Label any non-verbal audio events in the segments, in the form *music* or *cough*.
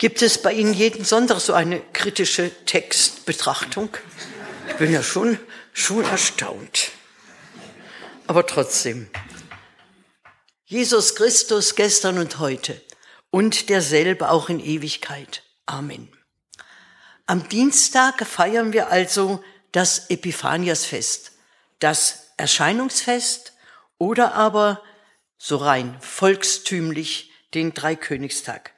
Gibt es bei Ihnen jeden Sonntag so eine kritische Textbetrachtung? Ich bin ja schon, schon erstaunt. Aber trotzdem. Jesus Christus gestern und heute und derselbe auch in Ewigkeit. Amen. Am Dienstag feiern wir also das Epiphaniasfest, das Erscheinungsfest oder aber so rein volkstümlich den Dreikönigstag.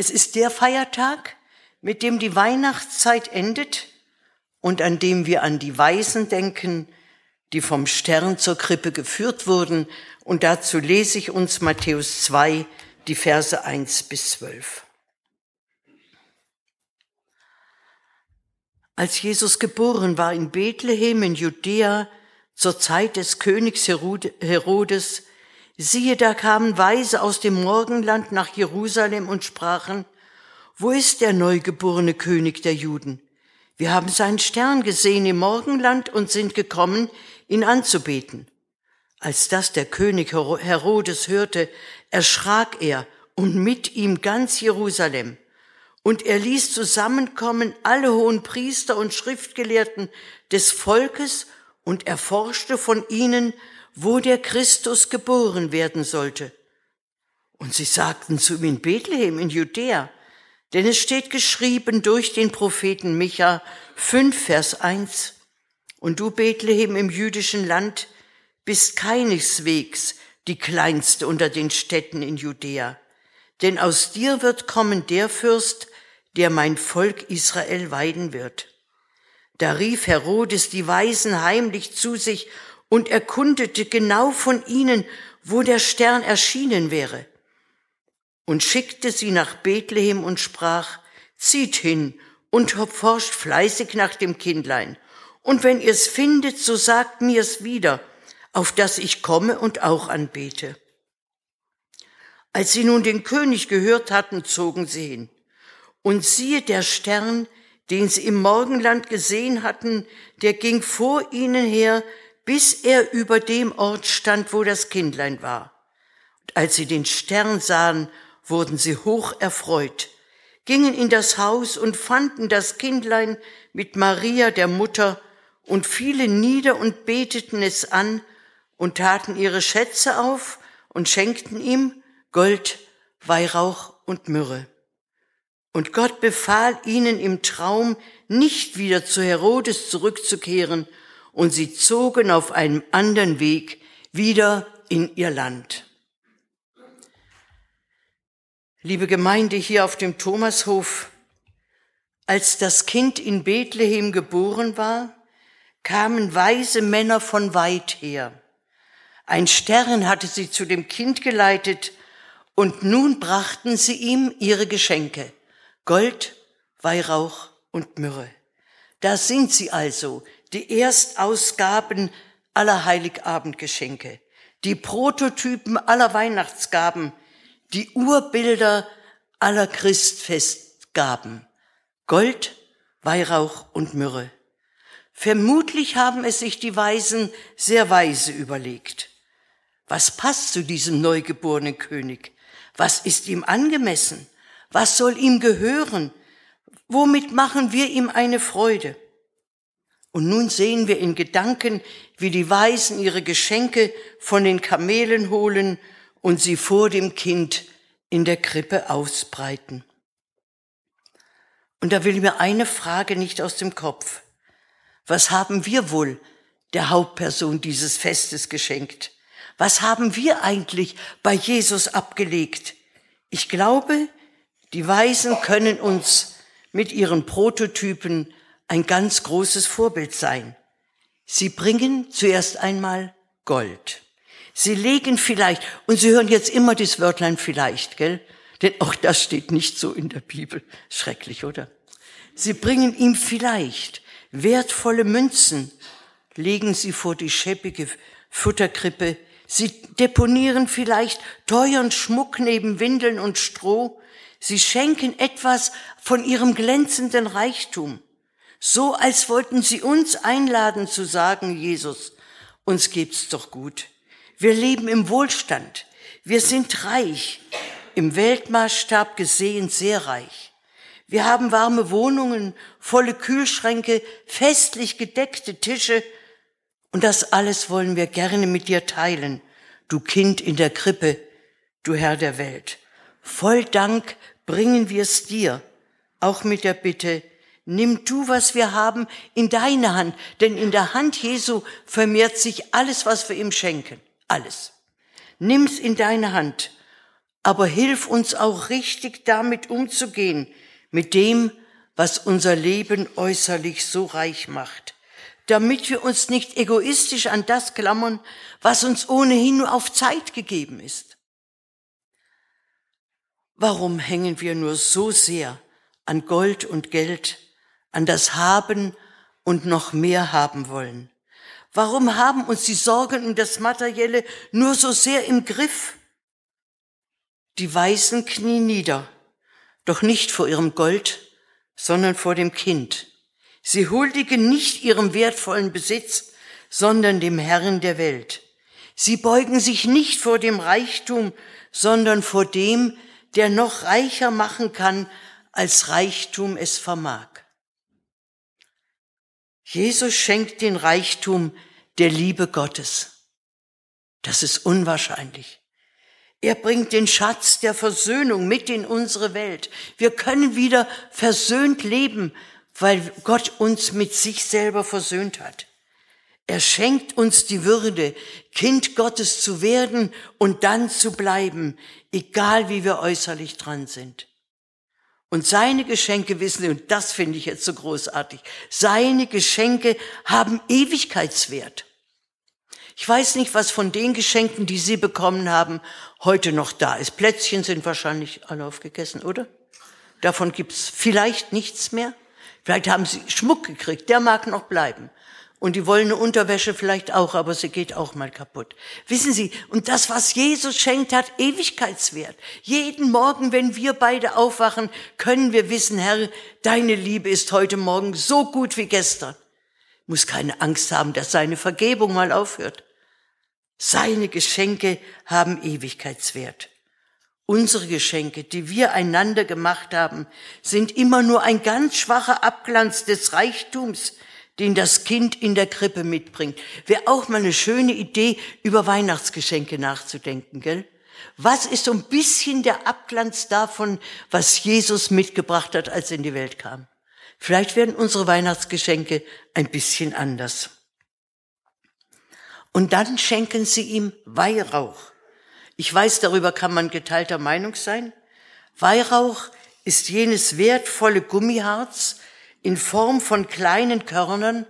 Es ist der Feiertag, mit dem die Weihnachtszeit endet und an dem wir an die Weisen denken, die vom Stern zur Krippe geführt wurden. Und dazu lese ich uns Matthäus 2, die Verse 1 bis 12. Als Jesus geboren war in Bethlehem in Judäa zur Zeit des Königs Herodes, Siehe, da kamen Weise aus dem Morgenland nach Jerusalem und sprachen, wo ist der neugeborene König der Juden? Wir haben seinen Stern gesehen im Morgenland und sind gekommen, ihn anzubeten. Als das der König Herodes hörte, erschrak er und mit ihm ganz Jerusalem. Und er ließ zusammenkommen alle hohen Priester und Schriftgelehrten des Volkes und erforschte von ihnen, wo der Christus geboren werden sollte. Und sie sagten zu ihm in Bethlehem in Judäa, denn es steht geschrieben durch den Propheten Micha 5, Vers 1. Und du, Bethlehem im jüdischen Land, bist keineswegs die kleinste unter den Städten in Judäa. Denn aus dir wird kommen der Fürst, der mein Volk Israel weiden wird. Da rief Herodes die Weisen heimlich zu sich und erkundete genau von ihnen, wo der Stern erschienen wäre, und schickte sie nach Bethlehem und sprach, zieht hin und forscht fleißig nach dem Kindlein, und wenn ihr's findet, so sagt mir's wieder, auf dass ich komme und auch anbete. Als sie nun den König gehört hatten, zogen sie hin. Und siehe, der Stern, den sie im Morgenland gesehen hatten, der ging vor ihnen her, bis er über dem Ort stand, wo das Kindlein war. Und als sie den Stern sahen, wurden sie hoch erfreut, gingen in das Haus und fanden das Kindlein mit Maria, der Mutter, und fielen nieder und beteten es an und taten ihre Schätze auf und schenkten ihm Gold, Weihrauch und Myrrhe. Und Gott befahl ihnen im Traum, nicht wieder zu Herodes zurückzukehren, und sie zogen auf einem anderen Weg wieder in ihr Land. Liebe Gemeinde hier auf dem Thomashof, als das Kind in Bethlehem geboren war, kamen weise Männer von weit her. Ein Stern hatte sie zu dem Kind geleitet, und nun brachten sie ihm ihre Geschenke, Gold, Weihrauch und Myrrhe. Da sind sie also, die Erstausgaben aller Heiligabendgeschenke, die Prototypen aller Weihnachtsgaben, die Urbilder aller Christfestgaben, Gold, Weihrauch und Myrrhe. Vermutlich haben es sich die Weisen sehr weise überlegt. Was passt zu diesem neugeborenen König? Was ist ihm angemessen? Was soll ihm gehören? Womit machen wir ihm eine Freude? Und nun sehen wir in Gedanken, wie die Weisen ihre Geschenke von den Kamelen holen und sie vor dem Kind in der Krippe ausbreiten. Und da will mir eine Frage nicht aus dem Kopf. Was haben wir wohl der Hauptperson dieses Festes geschenkt? Was haben wir eigentlich bei Jesus abgelegt? Ich glaube, die Weisen können uns mit ihren Prototypen ein ganz großes Vorbild sein. Sie bringen zuerst einmal Gold. Sie legen vielleicht, und Sie hören jetzt immer das Wörtlein vielleicht, gell? Denn auch das steht nicht so in der Bibel. Schrecklich, oder? Sie bringen ihm vielleicht wertvolle Münzen, legen sie vor die scheppige Futterkrippe. Sie deponieren vielleicht teuren Schmuck neben Windeln und Stroh. Sie schenken etwas von ihrem glänzenden Reichtum so als wollten sie uns einladen zu sagen, Jesus, uns geht's doch gut. Wir leben im Wohlstand. Wir sind reich. im Weltmaßstab gesehen sehr reich. Wir haben warme Wohnungen, volle Kühlschränke, festlich gedeckte Tische, und das alles wollen wir gerne mit dir teilen, du Kind in der Krippe, du Herr der Welt. Voll Dank bringen wir es dir, auch mit der Bitte, nimm du, was wir haben, in deine Hand, denn in der Hand Jesu vermehrt sich alles, was wir ihm schenken. Alles. Nimm's in deine Hand, aber hilf uns auch richtig damit umzugehen, mit dem, was unser Leben äußerlich so reich macht, damit wir uns nicht egoistisch an das klammern, was uns ohnehin nur auf Zeit gegeben ist. Warum hängen wir nur so sehr an Gold und Geld, an das Haben und noch mehr haben wollen? Warum haben uns die Sorgen um das Materielle nur so sehr im Griff? Die Weisen knien nieder, doch nicht vor ihrem Gold, sondern vor dem Kind. Sie huldigen nicht ihrem wertvollen Besitz, sondern dem Herrn der Welt. Sie beugen sich nicht vor dem Reichtum, sondern vor dem, der noch reicher machen kann, als Reichtum es vermag. Jesus schenkt den Reichtum der Liebe Gottes. Das ist unwahrscheinlich. Er bringt den Schatz der Versöhnung mit in unsere Welt. Wir können wieder versöhnt leben, weil Gott uns mit sich selber versöhnt hat. Er schenkt uns die Würde, Kind Gottes zu werden und dann zu bleiben, egal wie wir äußerlich dran sind. Und seine Geschenke wissen, und das finde ich jetzt so großartig, seine Geschenke haben Ewigkeitswert. Ich weiß nicht, was von den Geschenken, die Sie bekommen haben, heute noch da ist. Plätzchen sind wahrscheinlich alle aufgegessen, oder? Davon gibt's vielleicht nichts mehr. Vielleicht haben Sie Schmuck gekriegt, der mag noch bleiben. Und die wollen eine Unterwäsche vielleicht auch, aber sie geht auch mal kaputt. Wissen Sie, und das, was Jesus schenkt, hat Ewigkeitswert. Jeden Morgen, wenn wir beide aufwachen, können wir wissen, Herr, deine Liebe ist heute Morgen so gut wie gestern. Muss keine Angst haben, dass seine Vergebung mal aufhört. Seine Geschenke haben Ewigkeitswert. Unsere Geschenke, die wir einander gemacht haben, sind immer nur ein ganz schwacher Abglanz des Reichtums, den das Kind in der Krippe mitbringt. Wäre auch mal eine schöne Idee, über Weihnachtsgeschenke nachzudenken, gell? Was ist so ein bisschen der Abglanz davon, was Jesus mitgebracht hat, als er in die Welt kam? Vielleicht werden unsere Weihnachtsgeschenke ein bisschen anders. Und dann schenken sie ihm Weihrauch. Ich weiß, darüber kann man geteilter Meinung sein. Weihrauch ist jenes wertvolle Gummiharz, in Form von kleinen Körnern,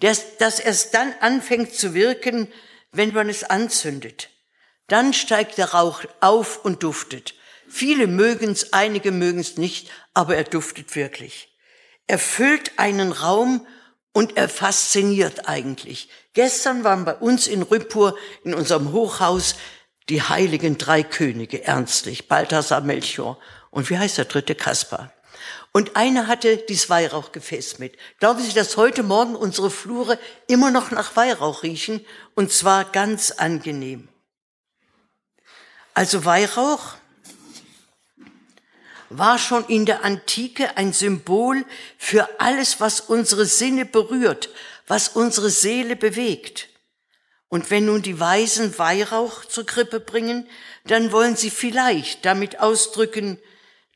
das, das erst dann anfängt zu wirken, wenn man es anzündet. Dann steigt der Rauch auf und duftet. Viele mögen's, einige mögen's nicht, aber er duftet wirklich. Er füllt einen Raum und er fasziniert eigentlich. Gestern waren bei uns in Rüppur, in unserem Hochhaus, die heiligen drei Könige, ernstlich, Balthasar, Melchior und wie heißt der dritte, Kaspar. Und einer hatte dieses Weihrauchgefäß mit. Glauben Sie, dass heute Morgen unsere Flure immer noch nach Weihrauch riechen? Und zwar ganz angenehm. Also Weihrauch war schon in der Antike ein Symbol für alles, was unsere Sinne berührt, was unsere Seele bewegt. Und wenn nun die Weisen Weihrauch zur Krippe bringen, dann wollen sie vielleicht damit ausdrücken,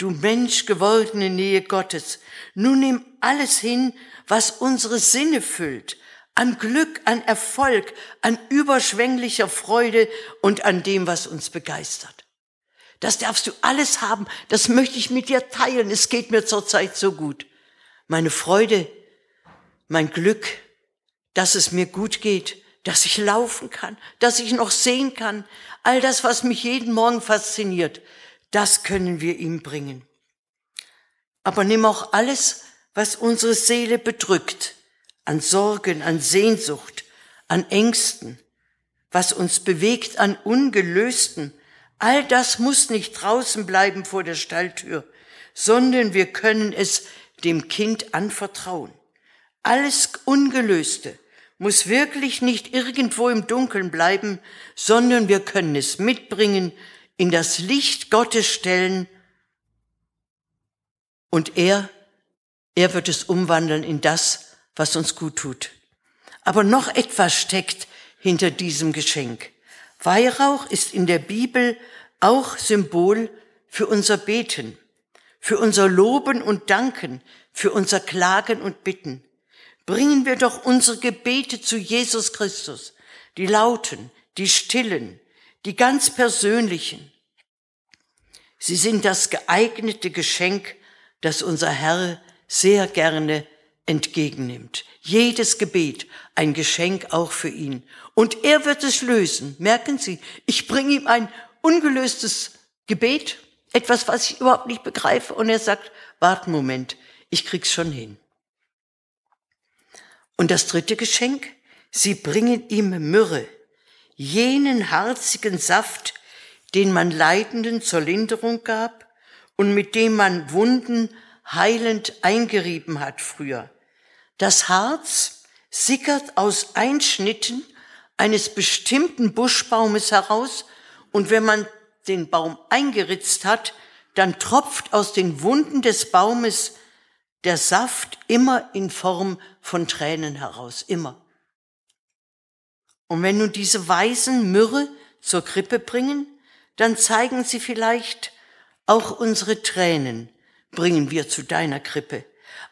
du Mensch gewordene Nähe Gottes, nun nimm alles hin, was unsere Sinne füllt, an Glück, an Erfolg, an überschwänglicher Freude und an dem, was uns begeistert. Das darfst du alles haben, das möchte ich mit dir teilen, es geht mir zurzeit so gut. Meine Freude, mein Glück, dass es mir gut geht, dass ich laufen kann, dass ich noch sehen kann, all das, was mich jeden Morgen fasziniert, das können wir ihm bringen. Aber nimm auch alles, was unsere Seele bedrückt, an Sorgen, an Sehnsucht, an Ängsten, was uns bewegt an Ungelösten, all das muss nicht draußen bleiben vor der Stalltür, sondern wir können es dem Kind anvertrauen. Alles Ungelöste muss wirklich nicht irgendwo im Dunkeln bleiben, sondern wir können es mitbringen in das Licht Gottes stellen und er, er wird es umwandeln in das, was uns gut tut. Aber noch etwas steckt hinter diesem Geschenk. Weihrauch ist in der Bibel auch Symbol für unser Beten, für unser Loben und Danken, für unser Klagen und Bitten. Bringen wir doch unsere Gebete zu Jesus Christus, die lauten, die stillen, die ganz persönlichen. Sie sind das geeignete Geschenk, das unser Herr sehr gerne entgegennimmt. Jedes Gebet ein Geschenk auch für ihn. Und er wird es lösen. Merken Sie, ich bringe ihm ein ungelöstes Gebet, etwas, was ich überhaupt nicht begreife, und er sagt, wart einen Moment, ich krieg's schon hin. Und das dritte Geschenk, sie bringen ihm Myrrhe, jenen harzigen Saft, den man Leidenden zur Linderung gab und mit dem man Wunden heilend eingerieben hat früher. Das Harz sickert aus Einschnitten eines bestimmten Buschbaumes heraus und wenn man den Baum eingeritzt hat, dann tropft aus den Wunden des Baumes der Saft immer in Form von Tränen heraus, immer. Und wenn nun diese Weisen Myrrhe zur Krippe bringen, dann zeigen sie vielleicht, auch unsere Tränen bringen wir zu deiner Krippe.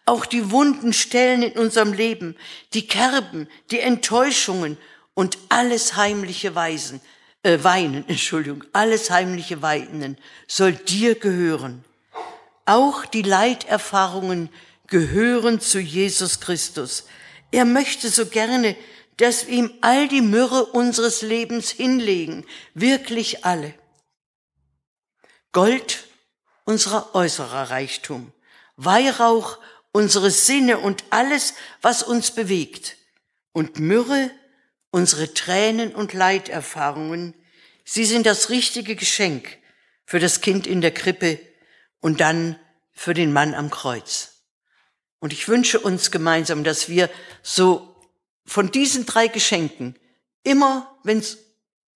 Auch die wunden Stellen in unserem Leben, die Kerben, die Enttäuschungen und alles heimliche Weisen, äh, Weinen, *laughs* Entschuldigung, alles heimliche Weinen soll dir gehören. Auch die Leiterfahrungen gehören zu Jesus Christus. Er möchte so gerne, dass wir ihm all die Myrrhe unseres Lebens hinlegen, wirklich alle. Gold, unserer äußerer Reichtum, Weihrauch, unsere Sinne und alles, was uns bewegt, und Myrrhe, unsere Tränen und Leiterfahrungen, sie sind das richtige Geschenk für das Kind in der Krippe und dann für den Mann am Kreuz. Und ich wünsche uns gemeinsam, dass wir so von diesen drei Geschenken immer, wenn es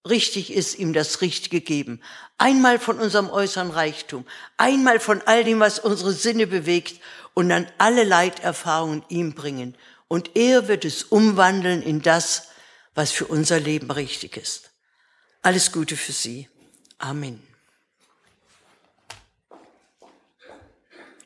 richtig ist, ihm das Richtige geben. Einmal von unserem äußeren Reichtum, einmal von all dem, was unsere Sinne bewegt und dann alle Leiterfahrungen ihm bringen. Und er wird es umwandeln in das, was für unser Leben richtig ist. Alles Gute für Sie. Amen.